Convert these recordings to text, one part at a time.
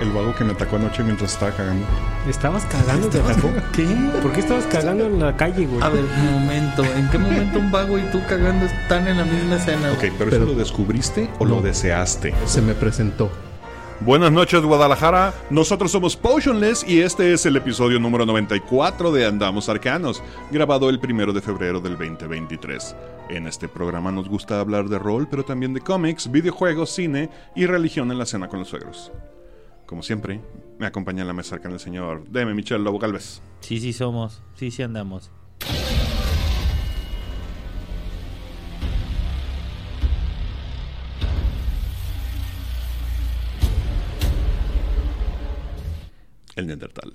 El vago que me atacó anoche mientras estaba cagando. ¿Estabas cagando? ¿Te atacó? ¿Qué? ¿Por qué estabas cagando en la calle, güey? A ver, un momento. ¿En qué momento un vago y tú cagando están en la misma escena? Ok, güey? pero, Pero- ¿eso lo descubriste o No. lo deseaste? Se me presentó. Buenas noches Guadalajara, nosotros somos Potionless y este es el episodio número 94 de Andamos Arcanos, grabado el primero de febrero del 2023. En este programa nos gusta hablar de rol, pero también de cómics, videojuegos, cine y religión en la cena con los suegros. Como siempre, me acompaña en la mesa arcana el señor Deme Michel Lobo Galvez. Sí, sí somos. Sí, sí andamos. el Neandertal.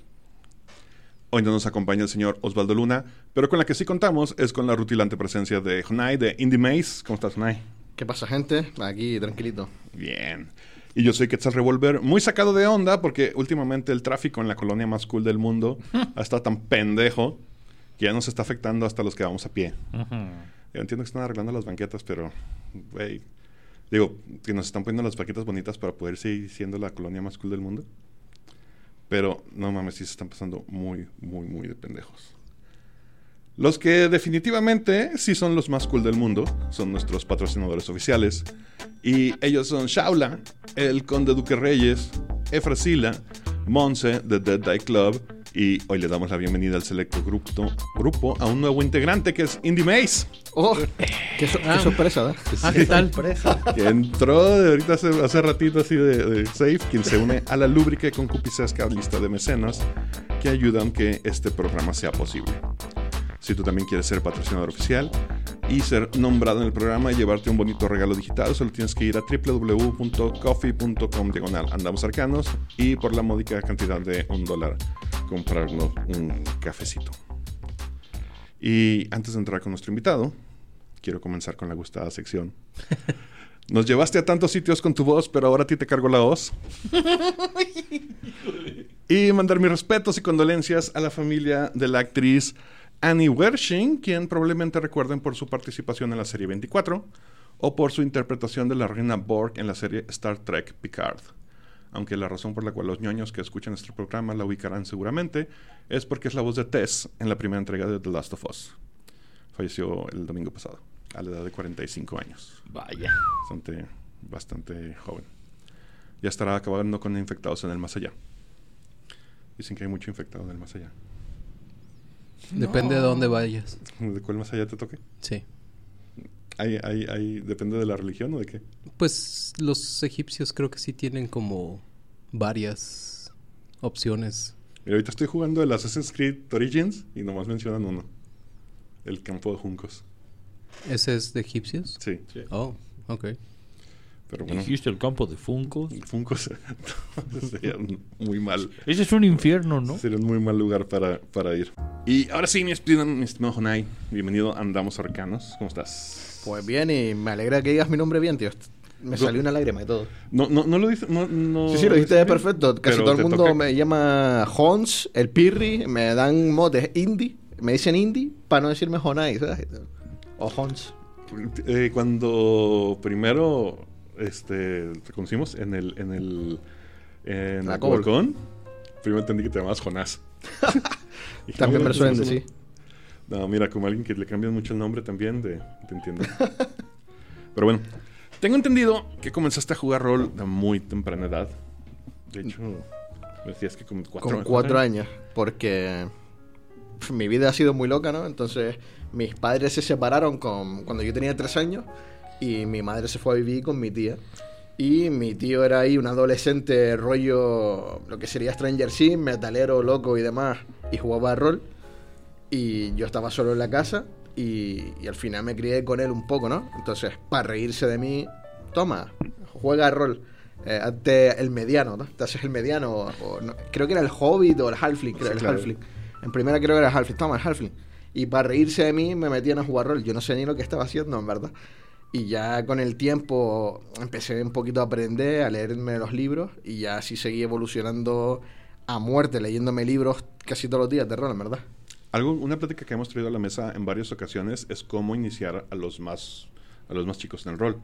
Hoy no nos acompaña el señor Osvaldo Luna, pero con la que sí contamos es con la rutilante presencia de Hunay de Indie Maze. ¿Cómo estás, Hunay? ¿Qué pasa, gente? Aquí, tranquilito. Bien. Y yo soy Quetzal Revolver, muy sacado de onda porque últimamente el tráfico en la colonia más cool del mundo ha estado tan pendejo que ya nos está afectando hasta los que vamos a pie. Yo entiendo que están arreglando las banquetas, pero, güey, digo, que nos están poniendo las banquetas bonitas para poder seguir siendo la colonia más cool del mundo. Pero, no mames, sí se están pasando muy, muy, muy de pendejos. Los que definitivamente sí son los más cool del mundo son nuestros patrocinadores oficiales. Y ellos son Shaula, el Conde Duque Reyes, Efrasila, Monse de Dead Die Club. Y hoy le damos la bienvenida al selecto grupo, grupo a un nuevo integrante que es Indie Maze. ¡Oh! ¡Qué, so- qué sorpresa, ¿eh? Ah, ¿qué tal? Que entró de ahorita hace, hace ratito así de, de safe, quien se une a la lúbrica y concupiscesca lista de mecenas que ayudan que este programa sea posible. Si tú también quieres ser patrocinador oficial y ser nombrado en el programa y llevarte un bonito regalo digital, solo tienes que ir a www.coffee.com diagonal andamos arcanos y por la módica cantidad de un dólar comprarnos un cafecito. Y antes de entrar con nuestro invitado, quiero comenzar con la gustada sección. Nos llevaste a tantos sitios con tu voz, pero ahora a ti te cargo la voz. y mandar mis respetos y condolencias a la familia de la actriz Annie Wershing, quien probablemente recuerden por su participación en la serie 24 o por su interpretación de la reina Borg en la serie Star Trek Picard. Aunque la razón por la cual los ñoños que escuchan este programa la ubicarán seguramente es porque es la voz de Tess en la primera entrega de The Last of Us. Falleció el domingo pasado, a la edad de 45 años Vaya. bastante, bastante joven. Ya estará acabando con infectados en el más allá. Dicen que hay mucho infectado en el más allá. Depende de dónde vayas. ¿De cuál más allá te toque? Sí. ¿Hay, hay, hay, ¿Depende de la religión o de qué? Pues los egipcios creo que sí tienen como varias opciones. Mira, ahorita estoy jugando el Assassin's Creed Origins y nomás mencionan uno. El campo de juncos. ¿Ese es de egipcios? Sí, Oh, ok. Pero bueno. Dijiste el campo de Funko. Funcos sería muy mal. Ese es un infierno, ¿no? Sería un muy mal lugar para, para ir. Y ahora sí, mi estimado, mi estimado Jonai, bienvenido a Andamos Arcanos. ¿Cómo estás? Pues bien, y me alegra que digas mi nombre bien, tío. Me Go- salió una lágrima y todo. No, no, no lo dice. No, no Sí, sí, lo dijiste perfecto. Casi pero todo el mundo toca- me llama Hons, el Pirri, me dan motes indie, me dicen indie para no decirme Honai, ¿sabes? O Hons. Eh, cuando primero este, te conocimos en el. En el en La el Cobol. balcón, primero entendí que te llamabas Jonás. Dije, También "No, me lo suelen no, no". decir. No, mira, como alguien que le cambian mucho el nombre también, de, te entiendo. Pero bueno, tengo entendido que comenzaste a jugar rol de muy temprana edad. De hecho, me decías que con cuatro, Con cuatro años, porque mi vida ha sido muy loca, ¿no? Entonces, mis padres se separaron con, cuando yo tenía tres años y mi madre se fue a vivir con mi tía. Y mi tío era ahí un adolescente rollo, lo que sería Stranger Things, metalero, loco y demás, y jugaba a rol. Y yo estaba solo en la casa y, y al final me crié con él un poco, ¿no? Entonces, para reírse de mí, toma, juega a rol. Eh, el mediano, ¿no? Te haces el mediano. O, o no- creo que era el Hobbit o el Halfling. Creo, Sí, el claro. Halfling. En primera creo que era el Halfling. Toma, el Halfling. Y para reírse de mí me metían a jugar rol. Yo no sé ni lo que estaba haciendo, en verdad. Y ya con el tiempo empecé un poquito a aprender, a leerme los libros. Y ya así seguí evolucionando a muerte, leyéndome libros casi todos los días de rol, en verdad. Algo, una plática que hemos traído a la mesa en varias ocasiones es cómo iniciar a los más, a los más chicos en el rol.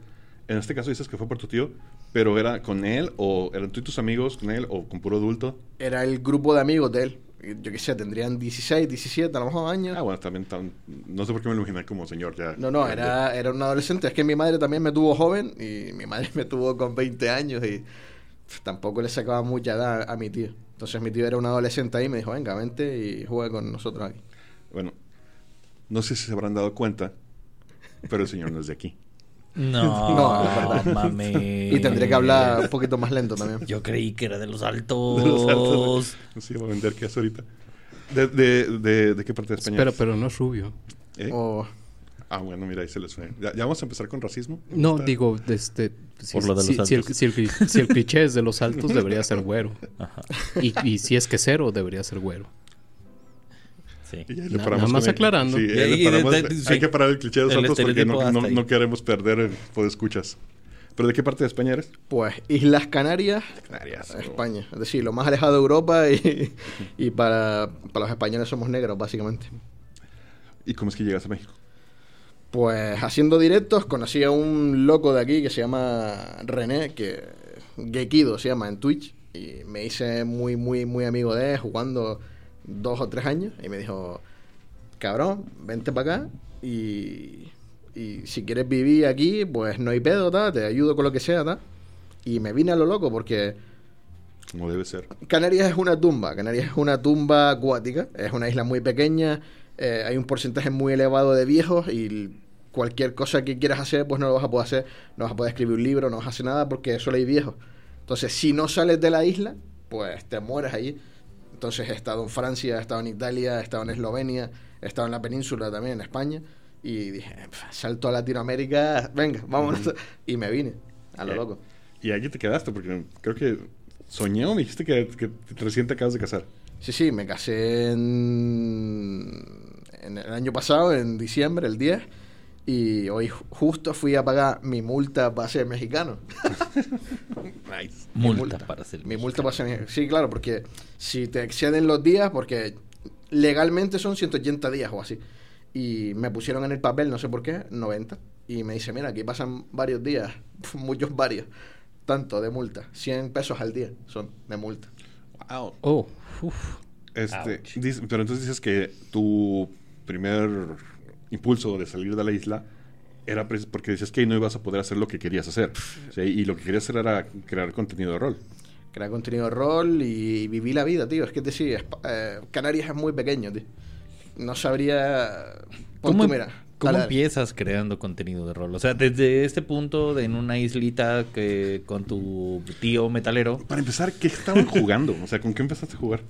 En este caso dices que fue por tu tío, pero era con él o eran tú y tus amigos con él o con puro adulto. Era el grupo de amigos de él. Yo qué sé, tendrían 16, 17, a lo mejor años. Ah, bueno, también tan, no sé por qué me lo imaginé como señor ya. No, no, era, era un adolescente. Es que mi madre también me tuvo joven y mi madre me tuvo con 20 años y pf, tampoco le sacaba mucha edad a mi tío. Entonces mi tío era un adolescente ahí y me dijo, venga, vente y juega con nosotros aquí. Bueno, no sé si se habrán dado cuenta, pero el señor no es de aquí. No, No, es verdad. mames. Y tendré que hablar un poquito más lento también. Yo creí que era de los altos. De los altos. No sé, voy a vender qué hace ahorita. ¿De, de, de, de qué parte de España? Espera, eres? pero no es rubio. ¿Eh? O- Ah, bueno, mira, ahí se les fue. ¿Ya, ya vamos a empezar con racismo? No, Está- digo, este, si, Por lo de si- los si el, si el si el cliché es de los altos, debería ser güero. Ajá. Y, y si es quesero, debería ser güero. Sí. Y ya le Nada más aclarando. Sí, Y- ya le y de- paramos- de- sí. Hay que parar el cliché de los El altos porque no, queremos perder el poder escuchas. ¿Pero de qué parte de España eres? pues Islas Canarias, Canarias. España. Es decir, lo más alejado de Europa y, y para, para los españoles somos negros, básicamente. ¿Y cómo es que llegas a México? Pues haciendo directos conocí a un loco de aquí que se llama René, que Gekido se llama en Twitch, y me hice muy, muy, muy amigo de él jugando dos o tres años, y me dijo, cabrón, vente para acá y, y si quieres vivir aquí, pues no hay pedo, ta, te ayudo con lo que sea, ta. Y me vine a lo loco porque Como debe ser. Canarias es una tumba, Canarias es una tumba acuática, es una isla muy pequeña, eh, hay un porcentaje muy elevado de viejos y cualquier cosa que quieras hacer pues no lo vas a poder hacer, no vas a poder escribir un libro, no vas a hacer nada porque solo hay viejos. Entonces si no sales de la isla, pues te mueres allí. Entonces he estado en Francia, he estado en Italia, he estado en Eslovenia, he estado en la península también, en España, y dije, "Pf, salto a Latinoamérica, venga, vámonos. Y me vine, a lo Eh, loco. Y aquí te quedaste porque creo que soñé o me dijiste que, que recién te acabas de casar. Sí, sí, me casé en, en el año pasado, en diciembre, el 10, y hoy ju- justo fui a pagar mi multa para ser mexicano. Nice. Multa, multa. para ser. mi multa para ser mexicano. Sí, claro, porque si te exceden los días, porque legalmente son 180 días o así, y me pusieron en el papel, no sé por qué, 90, y me dice, mira, aquí pasan varios días, muchos varios, tanto de multa, 100 pesos al día son de multa. Wow. Oh, uf. Este, dice- pero entonces dices que tu primer impulso de salir de la isla era porque decías que ahí no ibas a poder hacer lo que querías hacer. ¿sí? Y lo que querías hacer era crear contenido de rol. crear contenido de rol y vivir la vida, tío. Es que te sí, eh, Canarias es muy pequeño, tío. No sabría. ¿Cómo, tú, mira. cómo dale, dale. empiezas creando contenido de rol? O sea, desde este punto, de en una islita que con tu tío metalero. Para empezar, ¿qué estaban jugando? O sea, ¿con qué empezaste a jugar?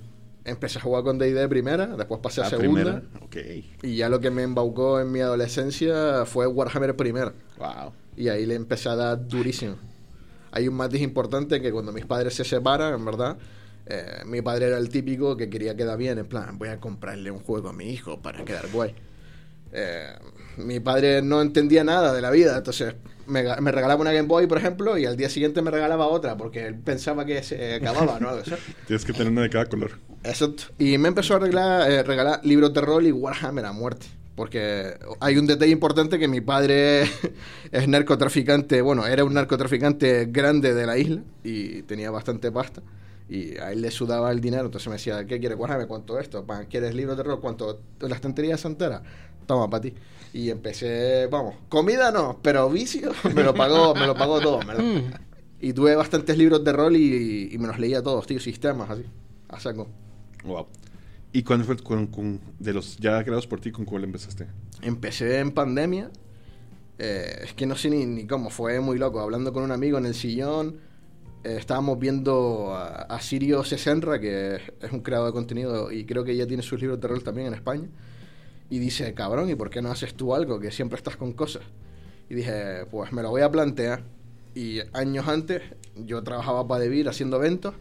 Empecé a jugar con D&D primera, después pasé a La segunda. primera. Ok. Y ya lo que me embaucó en mi adolescencia fue Warhammer primera. Wow. Y ahí le empecé a dar durísimo. Hay un matiz importante que cuando mis padres se separan, en verdad, eh, mi padre era el típico que quería quedar bien, en plan, voy a comprarle un juego a mi hijo para quedar guay. Eh, mi padre no entendía nada de la vida, entonces me, me regalaba una Game Boy, por ejemplo, y al día siguiente me regalaba otra, porque él pensaba que se acababa, ¿no? Tienes que tener una de cada color. Exacto. Y me empezó a arreglar, eh, regalar libros de rol y Warhammer a muerte. Porque hay un detalle importante que mi padre es narcotraficante, bueno, era un narcotraficante grande de la isla y tenía bastante pasta. Y a él le sudaba el dinero, entonces me decía, ¿qué quieres? Warhammer, ¿cuánto esto? ¿Quieres libros de rol? ¿Cuánto? ¿La estantería santera? Toma, para ti. Y empecé, vamos, comida no, pero vicio me lo pagó, me lo pagó todo, en ¿verdad? Y tuve bastantes libros de rol y, y me los leía todos, tío, sistemas así, a saco. Wow. ¿Y cuándo fue de los ya creados por ti, con cuál empezaste? Empecé en pandemia. eh, es que no sé ni, ni cómo, fue muy loco. Hablando con un amigo en el sillón, eh, estábamos viendo a, a Sirio Sesenra, que es, un creador de contenido y creo que ya tiene sus libros de rol también en España. Y dice, cabrón, ¿y por qué no haces tú algo? Que siempre estás con cosas. Y dije, pues me lo voy a plantear. Y años antes yo trabajaba para Devir haciendo eventos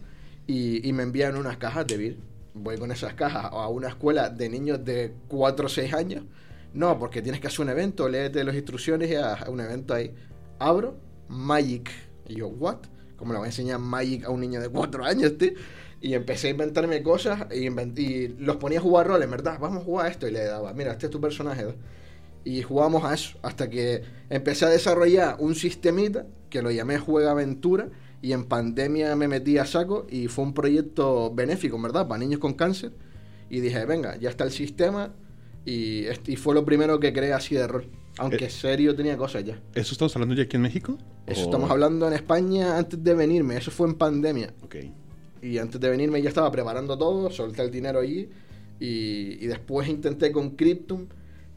y, me envían unas cajas de Devir. Voy con esas cajas a una escuela de niños de 4 o 6 años. No, porque tienes que hacer un evento, léete las instrucciones y haz un evento ahí. Abro, Magic. Y yo, ¿what? ¿Cómo le voy a enseñar Magic a un niño de 4 años, tío? Y empecé a inventarme cosas y, invent- los ponía a jugar roles, ¿verdad? Vamos a jugar a esto. Y le daba, mira, este es tu personaje. Y jugábamos a eso. Hasta que empecé a desarrollar un sistemita que lo llamé Juega Aventura. Y en pandemia me metí a saco y fue un proyecto benéfico, ¿verdad? Para niños con cáncer. Y dije, venga, ya está el sistema. Y, y fue lo primero que creé así de rol. Aunque Eh. serio tenía cosas ya. ¿Eso estamos hablando ya aquí en México? Eso ¿O- estamos hablando en España antes de venirme. Eso fue en pandemia. Ok. Y antes de venirme ya estaba preparando todo, solté el dinero allí y, y después intenté con Cryptum,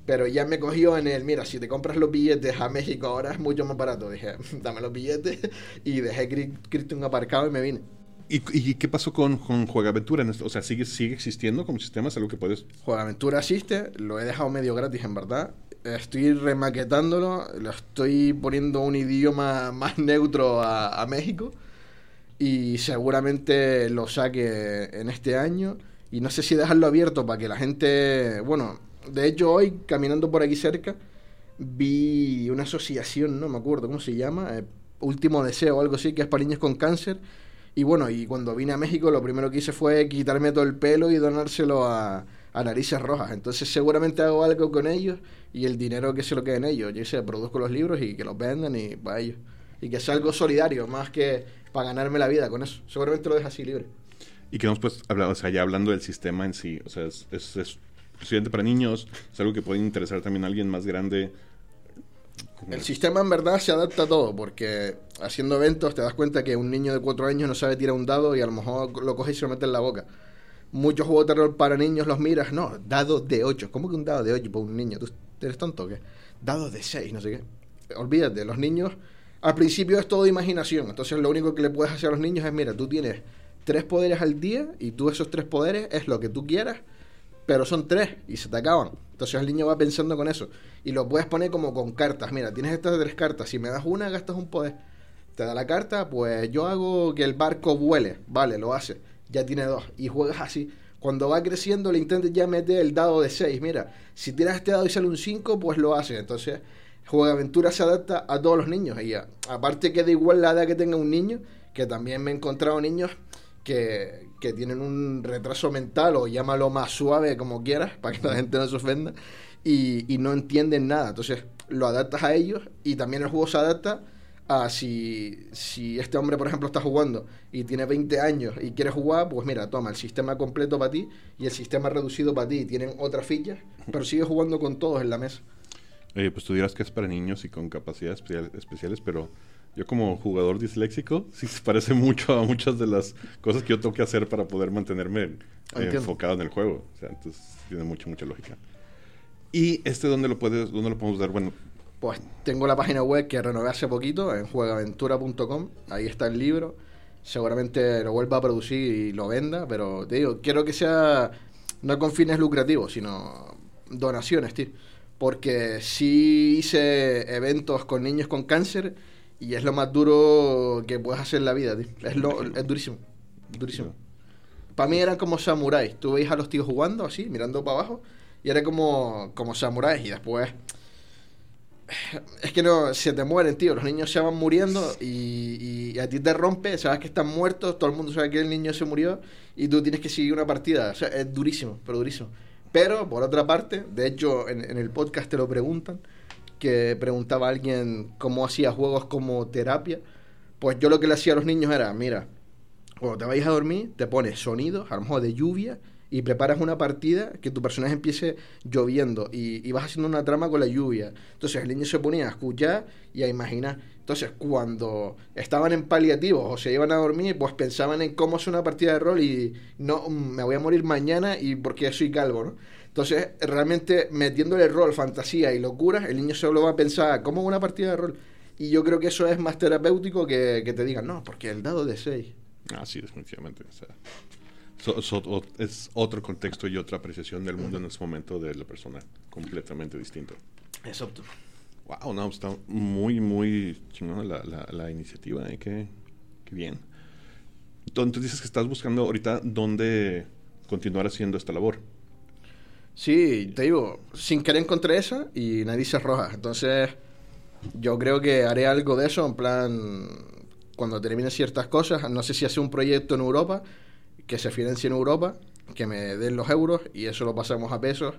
pero ya me cogió en el, mira, si te compras los billetes a México ahora es mucho más barato. Dije, dame los billetes y dejé Cryptum aparcado y me vine. ¿Y, y qué pasó con, con Juegaventura? O sea, ¿sigue, ¿sigue existiendo como sistema? ¿Es algo que puedes...? Juega Aventura existe, lo he dejado medio gratis en verdad. Estoy remaquetándolo, lo estoy poniendo un idioma más neutro a, a México y seguramente lo saque en este año. Y no sé si dejarlo abierto para que la gente. Bueno, de hecho, hoy caminando por aquí cerca vi una asociación, no me acuerdo cómo se llama, eh, Último Deseo o algo así, que es para niños con cáncer. Y bueno, y cuando vine a México lo primero que hice fue quitarme todo el pelo y donárselo a, Narices Rojas. Entonces seguramente hago algo con ellos y el dinero que se lo quede en ellos. Yo sé, produzco los libros y que los vendan y para ellos. Y que sea algo solidario, más que para ganarme la vida con eso. Seguramente lo dejo así libre. Y que nos pues hablar, o sea, ya hablando del sistema en sí, o sea, es exclusivamente para niños, es algo que puede interesar también a alguien más grande. El sistema en verdad se adapta a todo, porque haciendo eventos te das cuenta que un niño de 4 años no sabe tirar un dado y a lo mejor lo coges y se lo mete en la boca. Muchos juegos de rol para niños los miras, no, dado de 8. ¿Cómo que un dado de 8 para un niño? ¿Tú eres tonto o qué? Dado de 6, no sé qué. Olvídate, los niños al principio es todo imaginación, entonces lo único que le puedes hacer a los niños es, mira, tú tienes tres poderes al día y tú esos tres poderes es lo que tú quieras pero son tres y se te acaban. Entonces el niño va pensando con eso. Y lo puedes poner como con cartas. Mira, tienes estas tres cartas. Si me das una, gastas un poder. Te da la carta, pues yo hago que el barco vuele. Vale, lo hace. Ya tiene dos. Y juegas así. Cuando va creciendo, le intentes ya meter el dado de seis. Mira, si tiras este dado y sale un 5, pues lo hace. Entonces, Juega Aventura se adapta a todos los niños. Y aparte que da igual la edad que tenga un niño, que también me he encontrado niños que, que tienen un retraso mental o llámalo más suave como quieras para que la gente no se ofenda y, no entienden nada. Entonces lo adaptas a ellos y también el juego se adapta a si, si este hombre, por ejemplo, está jugando y tiene 20 años y quiere jugar, pues mira, toma el sistema completo para ti y el sistema reducido para ti. Tienen otras fichas, pero sigue jugando con todos en la mesa. Pues tú dirás que es para niños y con capacidades especial- especiales, pero yo como jugador disléxico sí se parece mucho a muchas de las cosas que yo tengo que hacer para poder mantenerme eh, enfocado en el juego. O sea, entonces tiene mucha, mucha lógica. ¿Y este dónde lo puedes, dónde lo podemos dar? Bueno, Pues tengo la página web que renové hace poquito en juegaventura.com. Ahí está el libro. Seguramente lo vuelva a producir y lo venda, pero te digo, quiero que sea no con fines lucrativos, sino donaciones, tío. Porque sí hice eventos con niños con cáncer y es lo más duro que puedes hacer en la vida, tío. Es, lo, es durísimo, durísimo. Para mí eran como samuráis. Tú veis a los tíos jugando así, mirando para abajo, y era como, como samuráis. Y después es que no, se te mueren, tío. Los niños se van muriendo y, a ti te rompe, sabes que están muertos, todo el mundo sabe que el niño se murió y tú tienes que seguir una partida. O sea, es durísimo, pero durísimo. Pero, por otra parte, de hecho, en, en el podcast te lo preguntan, que preguntaba a alguien cómo hacía juegos como terapia. Pues yo lo que le hacía a los niños era, mira, cuando te vayas a dormir, te pones sonidos, a lo mejor de lluvia, y preparas una partida que tu personaje empiece lloviendo y, y vas haciendo una trama con la lluvia. Entonces el niño se ponía a escuchar y a imaginar. Entonces cuando estaban en paliativos o se iban a dormir, pues pensaban en cómo hacer una partida de rol y no, mm, me voy a morir mañana y porque soy calvo, ¿no? Entonces realmente metiéndole rol, fantasía y locuras, el niño solo va a pensar, ¿cómo una partida de rol? Y yo creo que eso es más terapéutico que, que te digan, no, porque el dado de 6. ah, sí, definitivamente. O sea, so- so- es otro contexto y otra apreciación del mundo en ese momento de la persona completamente distinto. Exacto. Wow, no, está muy, muy chingona la, la, la iniciativa, ¿eh? Qué, qué bien. Entonces dices que estás buscando ahorita dónde continuar haciendo esta labor. Sí, te digo, sin querer encontré esa y nadie se roja. Entonces, yo creo que haré algo de eso, en plan, cuando termine ciertas cosas, no sé si hacer un proyecto en Europa, que se financie en Europa, que me den los euros y eso lo pasamos a pesos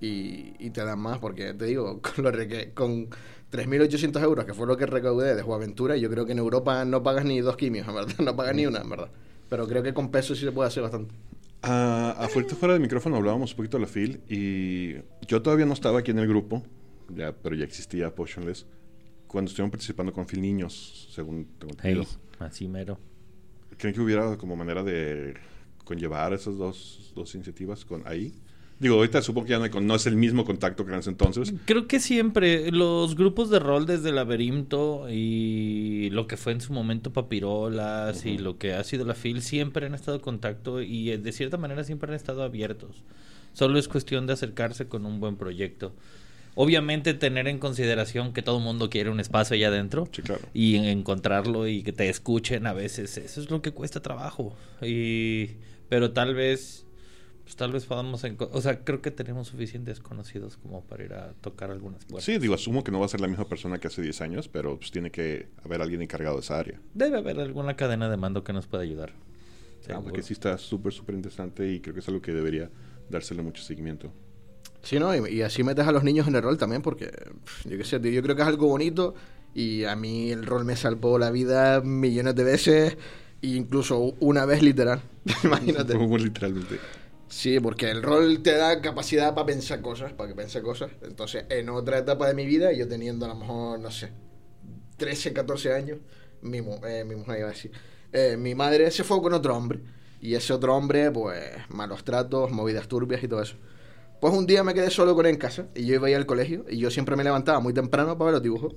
y, y te dan más, porque te digo, con, lo reque- con 3.800 euros, que fue lo que recaudé de Juaventura, yo creo que en Europa no pagas ni dos quimios, en verdad, no pagas ni una, en verdad. Pero creo que con pesos sí se puede hacer bastante. Ah, afuera fuera del micrófono hablábamos un poquito de la FIL y yo todavía no estaba aquí en el grupo, ya, pero ya existía Potionless cuando estuvieron participando con Phil Niños, según tengo entendido. Hey, así mero. ¿Creen que hubiera como manera de conllevar esas dos, dos iniciativas con ahí? Digo, ahorita supongo que ya no, hay no es el mismo contacto que en ese entonces. Creo que siempre los grupos de rol desde laberinto y lo que fue en su momento Papirolas y lo que ha sido la FIL siempre han estado en contacto y eh, de cierta manera siempre han estado abiertos. Solo es cuestión de acercarse con un buen proyecto. Obviamente tener en consideración que todo el mundo quiere un espacio allá adentro Sí, claro. y en- encontrarlo y que te escuchen a veces eso es lo que cuesta trabajo y pero tal vez pues tal vez podamos o sea creo que tenemos suficientes conocidos como para ir a tocar algunas puertas Sí, digo, asumo que no va a ser la misma persona que hace 10 años, pero pues tiene que haber alguien encargado de esa área. debe haber alguna cadena de mando que nos pueda ayudar Ah, porque sí está súper, súper interesante y creo que es algo que debería dársele mucho seguimiento. Sí, ¿no? Y, y así metes a los niños en el rol también, porque yo qué sé, yo creo que es algo bonito y a mí el rol me salvó la vida millones de veces, e incluso una vez literal. Imagínate. Como literalmente. Sí, porque el rol te da capacidad para pensar cosas, para que piense cosas. Entonces, en otra etapa de mi vida, yo teniendo a lo mejor, no sé, 13, 14 años, mi, eh, mi mujer iba a decir, eh, mi madre se fue con otro hombre. Y ese otro hombre, pues, malos tratos, movidas turbias y todo eso. Pues un día me quedé solo con él en casa y yo iba a ir al colegio y yo siempre me levantaba muy temprano para ver los dibujos.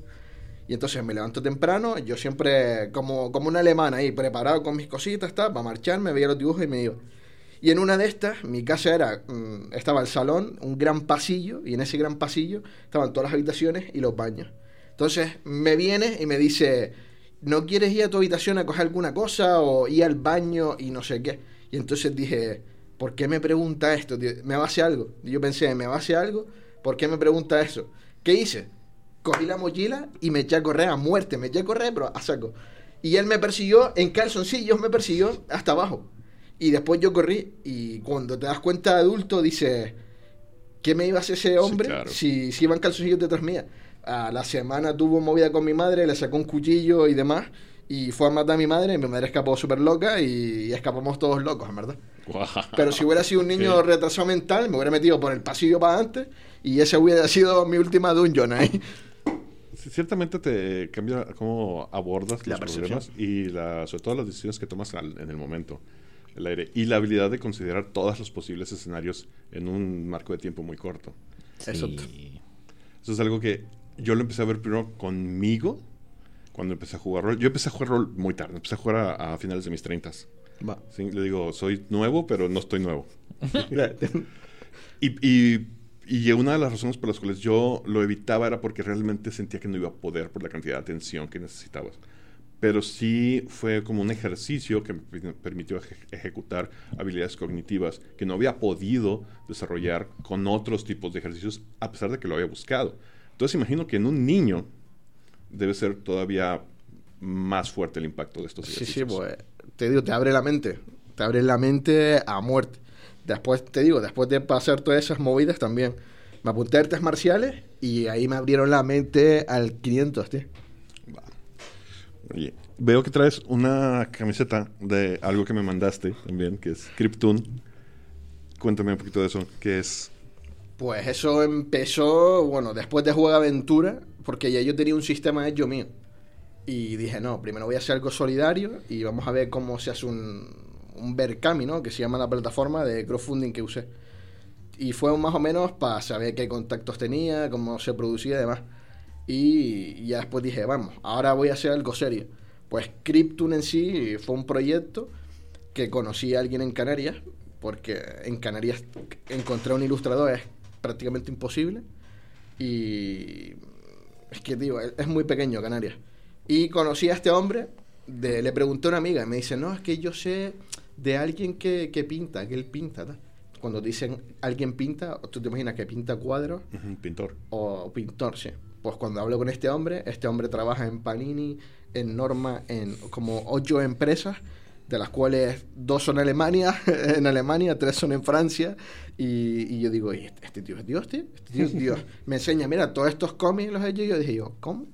Y entonces me levanto temprano, yo siempre como, como un alemán ahí, preparado con mis cositas, tal, para marcharme, veía los dibujos y me iba. Y en una de estas, mi casa era, mm, estaba el salón, un gran pasillo, y en ese gran pasillo estaban todas las habitaciones y los baños. Entonces me viene y me dice, ¿no quieres ir a tu habitación a coger alguna cosa o ir al baño y no sé qué? Y entonces dije, ¿por qué me pregunta esto? ¿Me va a hacer algo? Y yo pensé, ¿me va a hacer algo? ¿Por qué me pregunta eso? ¿Qué hice? Cogí la mochila y me eché a correr a muerte, me eché a correr, pero a saco. Y él me persiguió en calzoncillos, me persiguió hasta abajo. Y después yo corrí y cuando te das cuenta de adulto dices, ¿qué me iba a hacer ese hombre claro. si, si iban calzoncillos detrás mía? A la semana tuvo movida con mi madre, le sacó un cuchillo y demás y fue a matar a mi madre y mi madre escapó súper loca y, y escapamos todos locos, en verdad. Pero si hubiera sido un niño Ok. retrasado mental, me hubiera metido por el pasillo para adelante y ese hubiera sido mi última dungeon ahí. Sí, Ciertamente te cambia cómo abordas La los percepción. problemas y la, sobre todo las decisiones que tomas al- en el momento, el aire y la habilidad de considerar todos los posibles escenarios en un marco de tiempo muy corto. Sí. Eso es algo que yo lo empecé a ver primero conmigo cuando empecé a jugar rol. Yo empecé a jugar rol muy tarde, empecé a jugar a, a finales de mis 30. Va. Sí, le digo, soy nuevo, pero no estoy nuevo. Y, y, y una de las razones por las cuales yo lo evitaba era porque realmente sentía que no iba a poder por la cantidad de atención que necesitabas. Pero sí fue como un ejercicio que me per- permitió eje- ejecutar habilidades cognitivas que no había podido desarrollar con otros tipos de ejercicios a pesar de que lo había buscado. Entonces imagino que en un niño debe ser todavía más fuerte el impacto de estos Sí, sí, ejercicios. pues te digo, te abre la mente. Te abre la mente a muerte. Después, te digo, después de pasar todas esas movidas también. Me apunté a artes marciales y ahí me abrieron la mente al 500, tío. Veo que traes una camiseta de algo que me mandaste también, que es Krypton. Cuéntame un poquito de eso, ¿qué es? Pues eso empezó, bueno, después de Juega Aventura, porque ya yo tenía un sistema hecho mío. Y dije, no, primero voy a hacer algo solidario y vamos a ver cómo se hace un, un Berkami, ¿no? Que se llama la plataforma de crowdfunding que usé. Y fue más o menos para saber qué contactos tenía, cómo se producía y demás. Y ya después dije, vamos, ahora voy a hacer algo serio. Pues Cryptun en sí fue un proyecto que conocí a alguien en Canarias, porque en Canarias encontrar un ilustrador es prácticamente imposible. Y Es que, tío, es muy pequeño Canarias. Y conocí a este hombre, de, le pregunté a una amiga y me dice, no, es que yo sé de alguien que, que pinta, que él pinta. tal". Cuando dicen alguien pinta, tú te imaginas que pinta cuadros Pintor. o pintor, sí. Pues cuando hablo con este hombre, este hombre trabaja en Panini, en Norma, en como ocho empresas, de las cuales dos son Alemania, en Alemania, tres son en Francia, y, y yo digo, "¿Y este, este tío es Dios, tío, este tío es Dios. Me enseña, mira, todos estos cómics los he hecho, y yo dije yo, ¿cómo?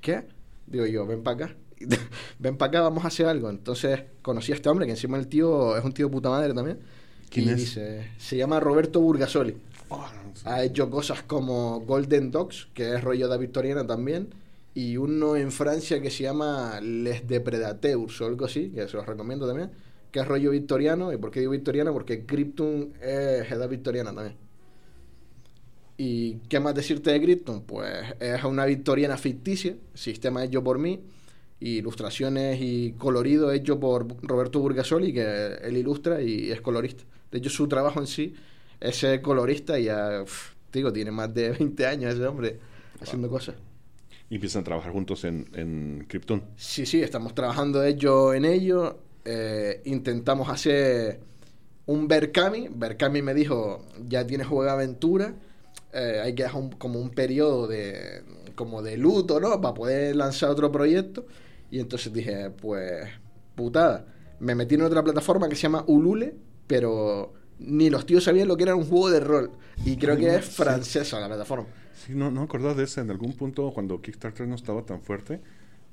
¿Qué? Digo yo, ven para acá. ven para acá, vamos a hacer algo. Entonces conocí a este hombre, que encima el tío es un tío de puta madre también. ¿Quién y es? dice, se llama Roberto Burgasoli. Oh, Ha hecho cosas como Golden Dogs, que es rollo de victoriana también, y uno en Francia que se llama Les Depredateurs o algo así, que se los recomiendo también, que es rollo victoriano. ¿Y por qué digo victoriano? Porque Krypton es edad victoriana también. ¿Y qué más decirte de Krypton? Pues es una victoriana ficticia, sistema hecho por mí, ilustraciones y colorido hecho por Roberto Burgasoli, que él ilustra y es colorista. De hecho, su trabajo en sí es ser colorista ya, uf, digo, tiene más de 20 años ese hombre haciendo cosas. Y empiezan a trabajar juntos en, en Krypton. Sí, sí, estamos trabajando hecho en ello. Eh, intentamos hacer un Berkami. Berkami me dijo, ya tienes juego de aventura. eh, hay que dejar un- como un periodo de como de luto, ¿no? Para poder lanzar otro proyecto. Y entonces dije, pues, putada. Me metí en otra plataforma que se llama Ulule, pero ni los tíos sabían lo que era un juego de rol. Y creo que es francesa la plataforma. Sí, no, no me acordaba de ese. En algún punto, cuando Kickstarter no estaba tan fuerte,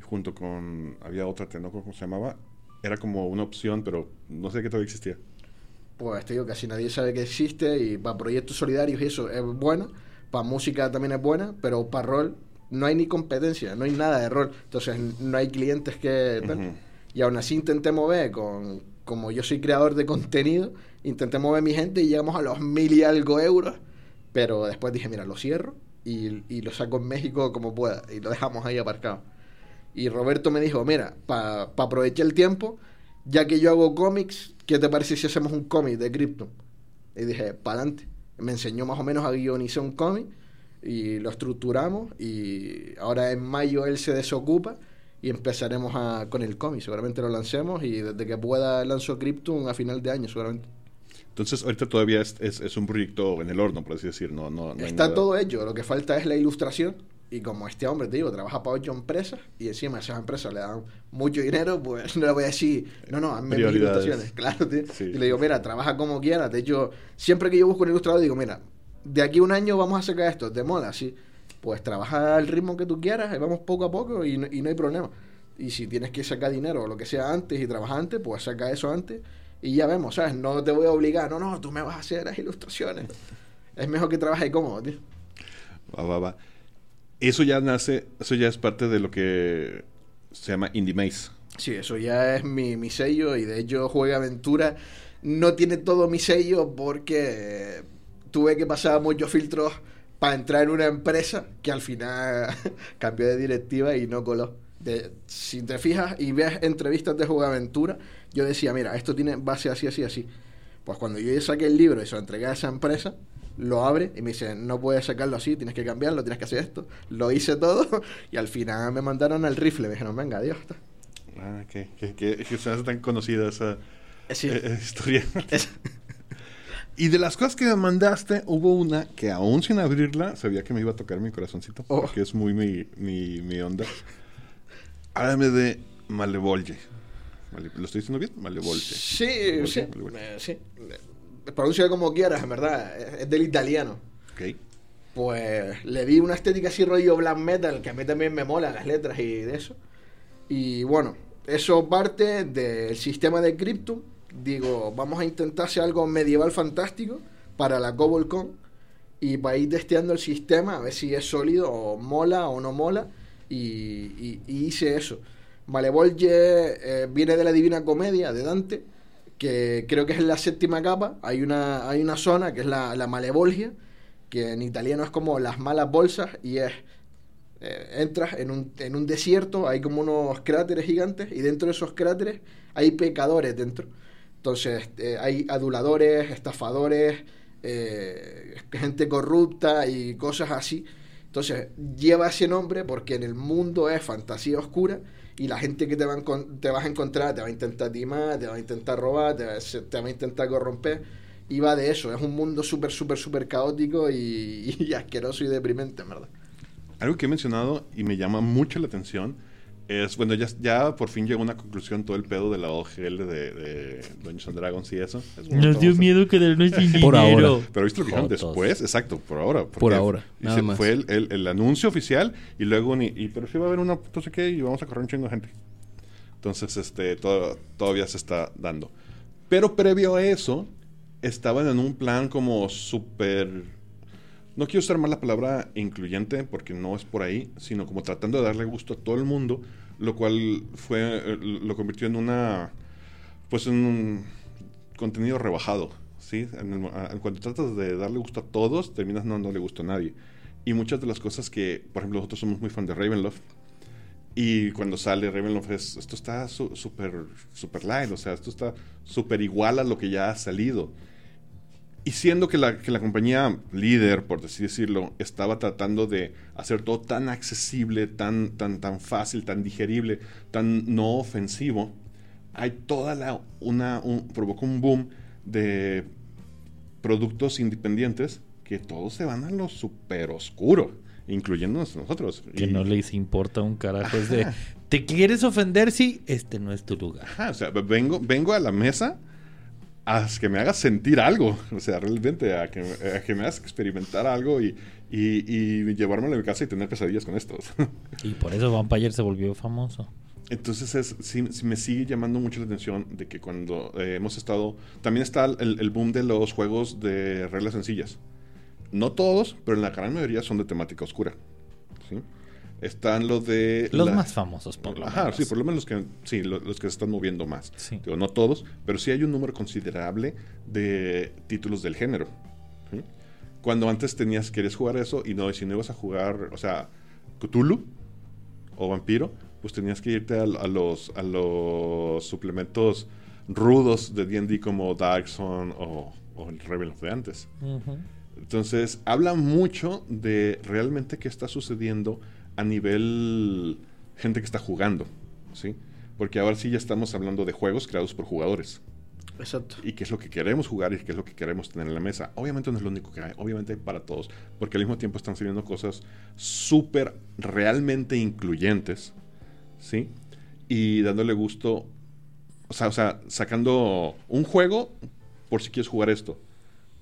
junto con. Había otra, no cómo se llamaba. Era como una opción, pero no sé qué todavía existía. Pues te digo, casi nadie sabe que existe y para proyectos solidarios y eso es bueno, para música también es buena, pero para rol no hay ni competencia, no hay nada de rol, entonces no hay clientes que tal. Y aún así intenté mover, con, como yo soy creador de contenido, intenté mover mi gente y llegamos a los mil y algo euros, pero después dije, mira, lo cierro y, y lo saco en México como pueda y lo dejamos ahí aparcado. Y Roberto me dijo, mira, para aprovechar el tiempo, ya que yo hago cómics, ¿qué te parece si hacemos un cómic de Krypton? Y dije, para adelante. Me enseñó más o menos a guionizar un cómic y lo estructuramos y ahora en mayo él se desocupa y empezaremos a, con el cómic. Seguramente lo lancemos y desde que pueda lanzo Krypton a final de año seguramente. Entonces, ahorita todavía es, es, es un proyecto en el horno, por así decir. No, no, Está todo hecho, lo que falta es la ilustración. Y como este hombre, te digo, trabaja para ocho empresas y encima esas empresas le dan mucho dinero, pues no le voy a decir, no, no, hazme mis ilustraciones. Claro, tío. Sí. Y le digo, mira, trabaja como quieras. De hecho, siempre que yo busco un ilustrador, digo, mira, de aquí a un año vamos a sacar esto, ¿te mola? Sí. Pues trabaja al ritmo que tú quieras, y vamos poco a poco y no, y no hay problema. Y si tienes que sacar dinero o lo que sea antes y trabajar antes, pues saca eso antes y ya vemos, ¿sabes? No te voy a obligar, no, no, tú me vas a hacer las ilustraciones. Es mejor que trabajes cómodo, tío. Va, va, va. Eso ya nace, eso ya es parte de lo que se llama Indie Maze. Sí, eso ya es mi, mi sello y de hecho Juega Aventura no tiene todo mi sello porque tuve que pasar muchos filtros para entrar en una empresa que al final cambió de directiva y no coló. De- si te fijas y ves entrevistas de Juega Aventura, yo decía, mira, esto tiene base así, así, así. Pues cuando yo saqué el libro y se lo entregué a esa empresa, lo abre y me dice, no puedes sacarlo así, tienes que cambiarlo, tienes que hacer esto. Lo hice todo y al final me mandaron al rifle. Me dijeron, venga, adiós. Ah, que, que, que, que se hace tan conocida esa Eh, sí. eh, historia. Es- y de las cosas que me mandaste, hubo una que aún sin abrirla, sabía que me iba a tocar mi corazoncito, Oh. porque es muy mi, mi, mi onda. Háblame de Malevolge. ¿Lo estoy diciendo bien? Malevolge. Sí, Malevolge, sí. Malevolge. eh, sí. Eh, Pronuncia como quieras, en verdad. Es del italiano. Ok. Pues le di una estética así rollo black metal, que a mí también me mola las letras y de eso. Y bueno, eso parte del sistema de Cryptum. Digo, vamos a intentar hacer algo medieval fantástico para la CobolCon y para ir testeando el sistema, a ver si es sólido o mola o no mola. Y, y- y hice eso. Malevolge eh, viene de la Divina Comedia de Dante, que creo que es en la séptima capa. Hay una, hay una zona que es la, la Malevolgia, que en italiano es como las malas bolsas y es eh, entras en un, en un desierto, hay como unos cráteres gigantes y dentro de esos cráteres hay pecadores dentro. Entonces eh, hay aduladores, estafadores, eh, gente corrupta y cosas así. Entonces, lleva ese nombre porque en el mundo es fantasía oscura y la gente que te, va te vas a encontrar te va a intentar timar, te va a intentar robar, te va a, se- te va a intentar corromper. Y va de eso, es un mundo súper, súper, súper caótico y, y asqueroso y deprimente, en verdad. Algo que he mencionado y me llama mucho la atención es, bueno, ya, ya por fin llegó a una conclusión todo el pedo de la OGL de, de Dungeons and Dragons y eso. Es Nos dio miedo quedarnos sin Por dinero. ahora. Pero viste lo que dijeron después, exacto, por ahora. Por ahora, dice, nada más. Fue el, el- el anuncio oficial y luego ni, y pero sí va a haber una no sé qué y vamos a correr un chingo de gente. Entonces, este, todo- todavía se está dando. Pero previo a eso, estaban en un plan como súper... No quiero usar más la palabra incluyente porque no es por ahí, sino como tratando de darle gusto a todo el mundo, lo cual fue eh, lo convirtió en una pues en un contenido rebajado, ¿sí? En tratas de darle gusto a todos, terminas no dándole gusto a nadie. Y muchas de las cosas que, por ejemplo, nosotros somos muy fan de Ravenloft, y cuando sale Ravenloft es, esto está su- súper super light, o sea, esto está súper igual a lo que ya ha salido. Y siendo que la, que la compañía líder, por así decirlo, estaba tratando de hacer todo tan accesible, tan, tan, tan fácil, tan digerible, tan no ofensivo, hay toda la, una, un, provocó un boom de productos independientes que todos se van a lo super oscuro, incluyéndonos nosotros. Que Y- no les importa un carajo. Es de, ¿te quieres ofender? Sí, este no es tu lugar. Ajá, o sea, vengo, vengo a la mesa a que me hagas sentir algo, o sea, realmente a que, a que me hagas experimentar algo y, y, y llevármelo a mi casa y tener pesadillas con estos. Y por eso Vampire se volvió famoso. Entonces es, sí, sí me sigue llamando mucho la atención de que cuando eh, hemos estado... También está el, el boom de los juegos de reglas sencillas. No todos, pero en la gran mayoría son de temática oscura. ¿sí? Están los de... Los la- más famosos, por lo Ajá, menos. sí, por lo menos los que, sí, lo- los, que se están moviendo más. Sí. Digo, no todos, pero sí hay un número considerable de títulos del género. ¿sí? Cuando antes tenías, querías jugar eso y no, y si no ibas a jugar, o sea, Cthulhu o Vampiro, pues tenías que irte a, a los, a los suplementos rudos de D&D como Dark Zone o, o el Ravenloft de antes. Entonces, habla mucho de realmente qué está sucediendo a nivel gente que está jugando, ¿sí? Porque ahora sí ya estamos hablando de juegos creados por jugadores. Exacto. Y qué es lo que queremos jugar y qué es lo que queremos tener en la mesa. Obviamente no es lo único que hay, obviamente hay para todos, porque al mismo tiempo están saliendo cosas súper realmente incluyentes, ¿sí? Y dándole gusto, o sea, o sea, sacando un juego por si quieres jugar esto,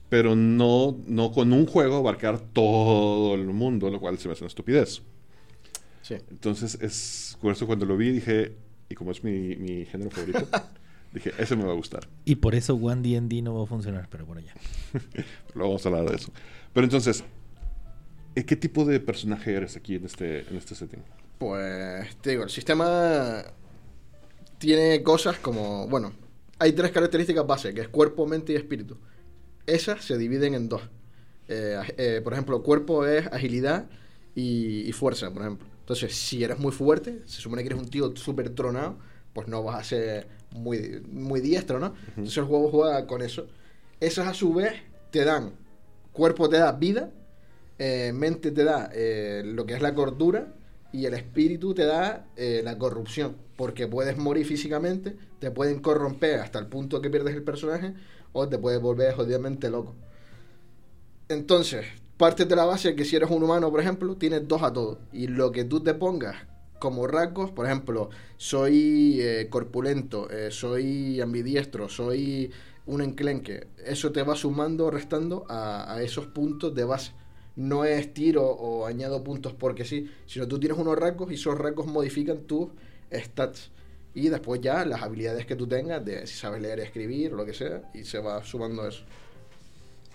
pero no, no con un juego abarcar todo el mundo, lo cual se me hace una estupidez. Sí. Entonces, es por eso cuando lo vi dije, y como es mi, mi género favorito, dije, ese me va a gustar. Y por eso One D&D no va a funcionar, pero bueno, ya. Luego vamos a hablar de eso. Pero entonces, ¿eh, ¿qué tipo de personaje eres aquí en este, en este setting? Pues te digo, el sistema tiene cosas como, bueno, hay tres características básicas, que es cuerpo, mente y espíritu. Esas se dividen en dos. Eh, eh, por ejemplo, cuerpo es agilidad y, y fuerza, por ejemplo. Entonces, si eres muy fuerte, se supone que eres un tío súper tronado, pues no vas a ser muy, muy diestro, ¿no? Entonces el juego juega con eso. Esas a su vez te dan, cuerpo te da vida, eh, mente te da eh, lo que es la cordura y el espíritu te da eh, la corrupción, porque puedes morir físicamente, te pueden corromper hasta el punto que pierdes el personaje o te puedes volver jodidamente loco. Entonces, parte de la base que si eres un humano, por ejemplo, tienes dos a todo. Y lo que tú te pongas como rasgos, por ejemplo, soy eh, corpulento, eh, soy ambidiestro, soy un enclenque, eso te va sumando o restando a, esos puntos de base. No es tiro o añado puntos porque sí, sino tú tienes unos rasgos y esos rasgos modifican tus stats. Y después ya las habilidades que tú tengas, de si sabes leer y escribir o lo que sea, y se va sumando eso.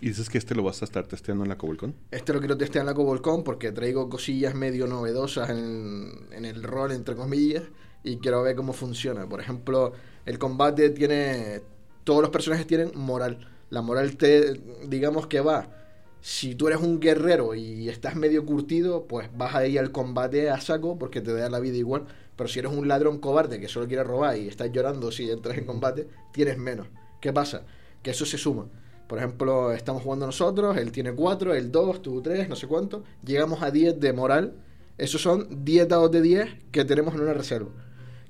Y dices que este lo vas a estar testeando en la Cobolcon. Este lo quiero testear en la Cobolcon porque traigo cosillas medio novedosas en, en el rol, entre comillas, y quiero ver cómo funciona. Por ejemplo, el combate tiene. Todos los personajes tienen moral. La moral te. digamos que va. Si tú eres un guerrero y estás medio curtido, pues vas a ir al combate a saco porque te da la vida igual. Pero si eres un ladrón cobarde que solo quiere robar y estás llorando si entras en combate, tienes menos. ¿Qué pasa? Que eso se suma. Por ejemplo, estamos jugando nosotros, él tiene 4, él 2, tú 3, no sé cuánto. Llegamos a 10 de moral. Esos son 10 dados de 10 que tenemos en una reserva.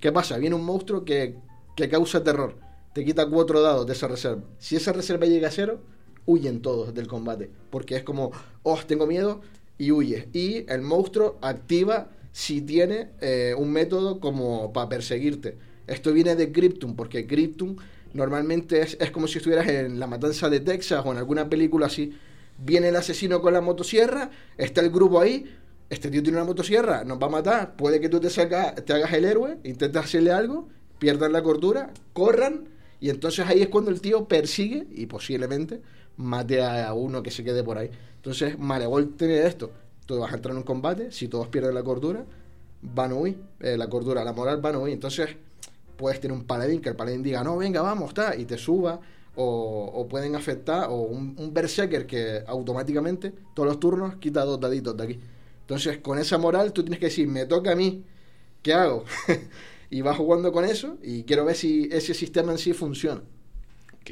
¿Qué pasa? Viene un monstruo que, que causa terror. Te quita 4 dados de esa reserva. Si esa reserva llega a cero, huyen todos del combate. Porque es como, oh, tengo miedo y huyes. Y el monstruo activa si tiene eh, un método como para perseguirte. Esto viene de Cryptum, porque Cryptum normalmente es, es como si estuvieras en la matanza de Texas o en alguna película así. Viene el asesino con la motosierra, está el grupo ahí, este tío tiene una motosierra, nos va a matar, puede que tú te, salga- te hagas el héroe, intentes hacerle algo, pierdan la cordura, corran, y entonces ahí es cuando el tío persigue y posiblemente mate a uno que se quede por ahí. Entonces, Malegol tiene esto. Tú vas a entrar en un combate, si todos pierden la cordura, van a huir. Eh, la cordura, la moral van a huir. Entonces, puedes tener un paladín que el paladín diga, no, venga, vamos, está, y te suba. O, o pueden afectar, o un, un berserker que automáticamente, todos los turnos, quita dos daditos de aquí. Entonces, con esa moral, tú tienes que decir, me toca a mí, ¿qué hago? y vas jugando con eso, y quiero ver si ese sistema en sí funciona. Ok.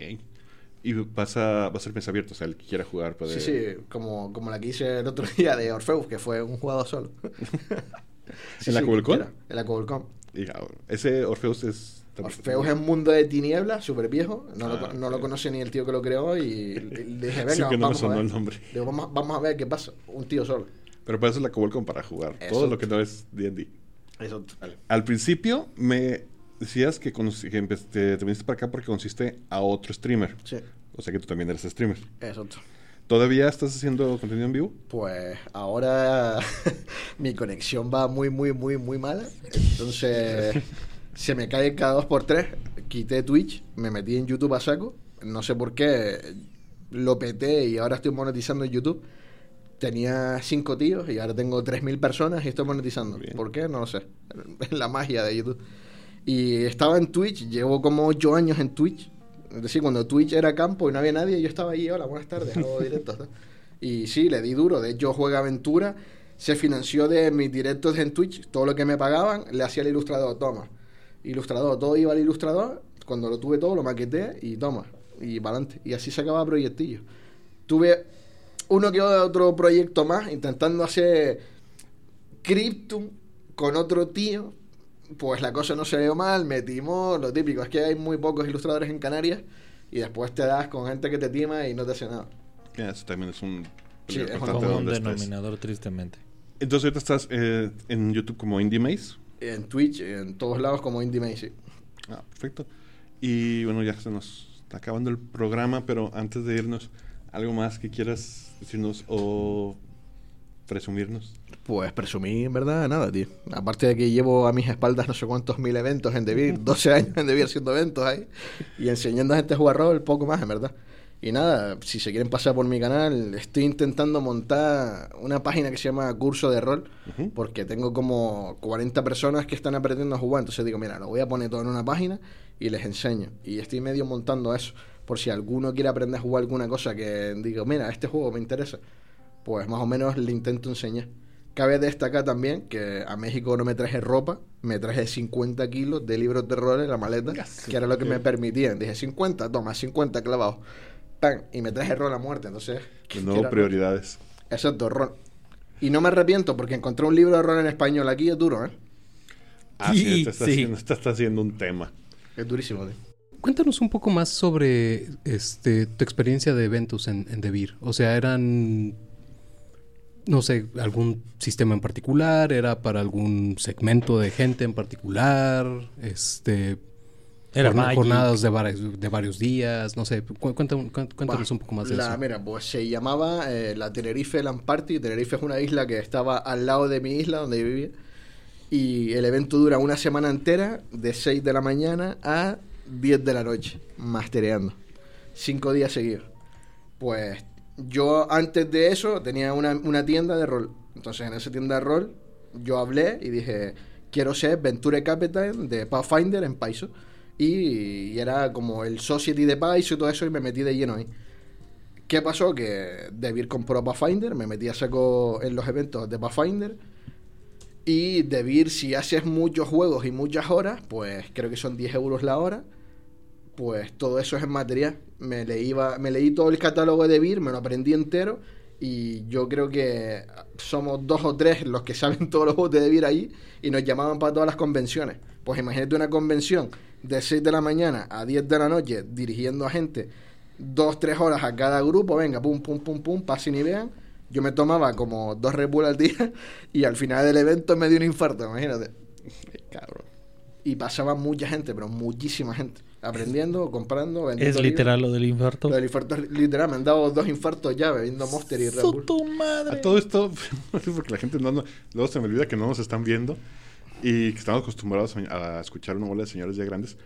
Y vas a, va a ser mesa abierta, o sea, el que quiera jugar puede... Sí, sí, como, como la que hice el otro día de Orfeus, que fue un jugador solo. ¿En la Cobolcón? quiera, En la Cobolcón. Y, ese Orfeus es... Orfeus es un mundo de tinieblas, súper viejo. No, lo, Ah, no lo ok. conoce ni el tío que lo creó. Y le dije, venga, Sí que no me vamos, a ver. el nombre. Digo, vamos, vamos a ver qué pasa. Un tío solo. Pero para eso es la Cobolcon para jugar. Eso. Todo lo que no es D&D. Eso. Al principio me decías que, que te, te viniste para acá porque consiste a otro streamer. Sí, O sea que tú también eres streamer. eso. ¿Todavía estás haciendo contenido en vivo? Pues ahora mi conexión va muy, muy, muy, muy mala. Entonces se me cae cada dos por tres. Quité Twitch, me metí en YouTube a saco. No sé por qué lo peté y ahora estoy monetizando en YouTube. Tenía cinco tíos y ahora tengo 3.000 personas y estoy monetizando. Bien. ¿Por qué? No lo sé. Es la magia de YouTube. Y estaba en Twitch, llevo como 8 años en Twitch. Es decir, cuando Twitch era campo y no había nadie, yo estaba ahí, hola, buenas tardes, hago directos. ¿no? Y sí, le di duro. De hecho, Juega Aventura se financió de mis directos en Twitch. Todo lo que me pagaban le hacía el ilustrador, toma. Ilustrador, todo iba al ilustrador. Cuando lo tuve todo, lo maqueté y toma. Y para adelante. Y así sacaba proyectillos. Tuve uno que otro proyecto más intentando hacer Cryptum con otro tío. Pues la cosa no se dio mal, me timó, lo típico. Es que hay muy pocos ilustradores en Canarias y después te das con gente que te tima y no te hace nada. Ya, Eso también es un... Sí, es un estés. denominador, tristemente. Entonces ahorita estás eh, en YouTube como Indie Maze. En Twitch, en todos lados como Indie Macy. Ah, perfecto. Y bueno, ya se nos está acabando el programa, pero antes de irnos, ¿algo más que quieras decirnos o presumirnos? Pues presumí, en verdad, nada, tío. Aparte de que llevo a mis espaldas no sé cuántos mil eventos en Devir, 12 años en Devir haciendo eventos ahí y enseñando a gente a jugar rol, poco más, en verdad. Y nada, si se quieren pasar por mi canal, estoy intentando montar una página que se llama Curso de Rol, porque tengo como 40 personas que están aprendiendo a jugar. Entonces digo, mira, lo voy a poner todo en una página y les enseño. Y estoy medio montando eso, por si alguno quiere aprender a jugar alguna cosa que digo, mira, este juego me interesa pues más o menos le intento enseñar. Cabe destacar también que a México no me traje ropa, me traje 50 kilos de libros de rol en la maleta, que era lo que me permitían. Dije 50, toma, 50 clavados. ¡Pam! Y me traje rol a muerte, entonces... De nuevo, prioridades. Exacto, rol. Y no me arrepiento porque encontré un libro de rol en español aquí, es duro, ¿eh? Ah, sí, Sí, este está, sí. Haciendo, este está haciendo un tema. Es durísimo, tío. Cuéntanos un poco más sobre este tu experiencia de eventos en, en Devir. O sea, eran no sé, algún sistema en particular, era para algún segmento de gente en particular, este Era jorna- Magic. jornadas de varios, de varios días, no sé, cu- cuéntanos Bah, un poco más de la- eso. Mira, pues se llamaba eh, la Tenerife Land Party. Tenerife es una isla que estaba al lado de mi isla donde yo vivía. Y el evento dura una semana entera, de 6 de la mañana a 10 de la noche, mastereando. Cinco días seguidos. Pues yo antes de eso tenía una, una tienda de rol. Entonces en esa tienda de rol yo hablé y dije, quiero ser Venture Capital de Pathfinder en Paiso. Y, era como el Society de Paiso y todo eso y me metí de lleno ahí. ¿Qué pasó? Que Devir compró Pathfinder, me metí a saco en los eventos de Pathfinder. Y Devir, si haces muchos juegos y muchas horas, pues creo que son 10 euros la hora. Pues todo eso es en material. Me leí, me leí todo el catálogo de Beer, me lo aprendí entero y yo creo que somos dos o tres los que saben todos los botes de Beer ahí y nos llamaban para todas las convenciones. Pues imagínate una convención de 6 de la mañana a 10 de la noche dirigiendo a gente dos, tres horas a cada grupo, venga, pum, pum, pum, pum, pasen y vean. Yo me tomaba como dos Red Bull al día y al final del evento me dio un infarto, imagínate. Cabrón. Y pasaba mucha gente, pero muchísima gente. Aprendiendo, comprando, vendiendo. Es libros. literal lo del infarto. Lo del infarto literal. Me han dado dos infartos ya bebiendo Monster y Red Bull. tu madre. A todo esto, porque la gente no, no- luego se me olvida que no nos están viendo y que estamos acostumbrados a, a escuchar una bola de señores ya grandes.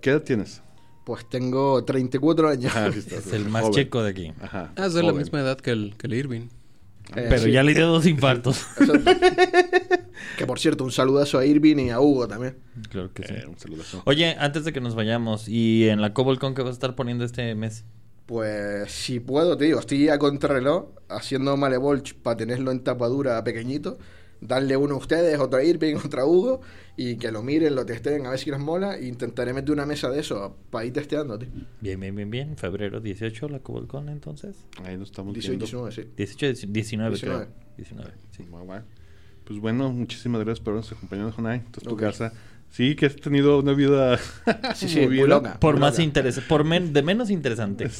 ¿Qué edad tienes? Pues tengo 34 años. Ah, sí estás, Es el más joven. checo de aquí. Ajá. Ah, es de la misma edad que el, que el Irving. Eh, Pero sí. ya le dio dos infartos. Que por cierto, un saludazo a Irving y a Hugo también. claro que sí. Eh, un saludazo. Oye, antes de que nos vayamos, ¿y en la CobolCon qué vas a estar poniendo este mes? Pues si puedo, te digo, estoy a contrarreloj haciendo Malevolch para tenerlo en tapadura pequeñito. Darle uno a ustedes, otro a Irving, otro a Hugo. Y que lo miren, lo testeen, a ver si les mola. E intentaré meter una mesa de eso para ir testeando, tío. Bien, bien, bien, bien. Febrero 18, la CobolCon entonces. Ahí nos estamos 18, viendo. 19, sí. 18, 19, 19. creo. 19, sí. Muy bueno. Pues bueno, muchísimas gracias por habernos acompañado, Jonay. Entonces, tu Ok. casa. Sí, que has tenido una vida Sí, sí, muy loca. Por muy más loca. interés, por men- de menos interesante.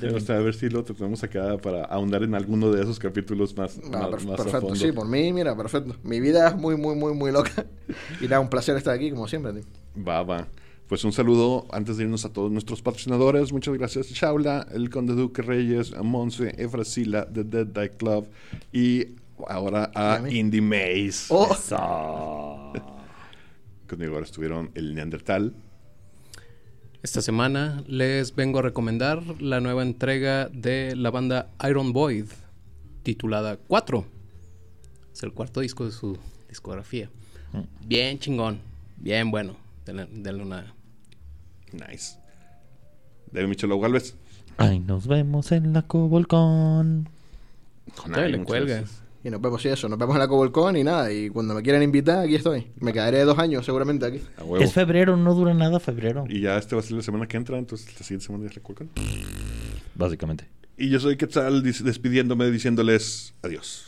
Sí. o sea, a ver si lo tenemos acá para ahondar en alguno de esos capítulos más, Ah, más, per- más a perfecto, fondo. sí, por mí, mira, perfecto. Mi vida es muy, muy, muy, muy loca. Y nada, un placer estar aquí, como siempre, tío. Va, va. Pues un saludo antes de irnos a todos nuestros patrocinadores. Muchas gracias, Shaula, el Conde Duque Reyes, a Monse, Efrasila, The Dead Die Club y ahora a. Indie Maze. Oh, Conmigo ahora estuvieron el Neandertal. Esta semana les vengo a recomendar la nueva entrega de la banda Iron Void, titulada 4. Es el cuarto disco de su discografía. Bien chingón, bien bueno. Denle, denle una... Nice. David Michelo Galvez. Ay, nos vemos en la CobolCon. Jonay, le muchas cuelga. gracias. Y nos vemos y eso, nos vemos en la Cobolcon y nada. Y cuando me quieran invitar, aquí estoy. Me quedaré dos años seguramente aquí. Es febrero, no dura nada febrero. Y ya este va a ser la semana que entra, entonces la siguiente semana ya es la Cuelcan. Básicamente. Y yo soy Quetzal despidiéndome diciéndoles adiós.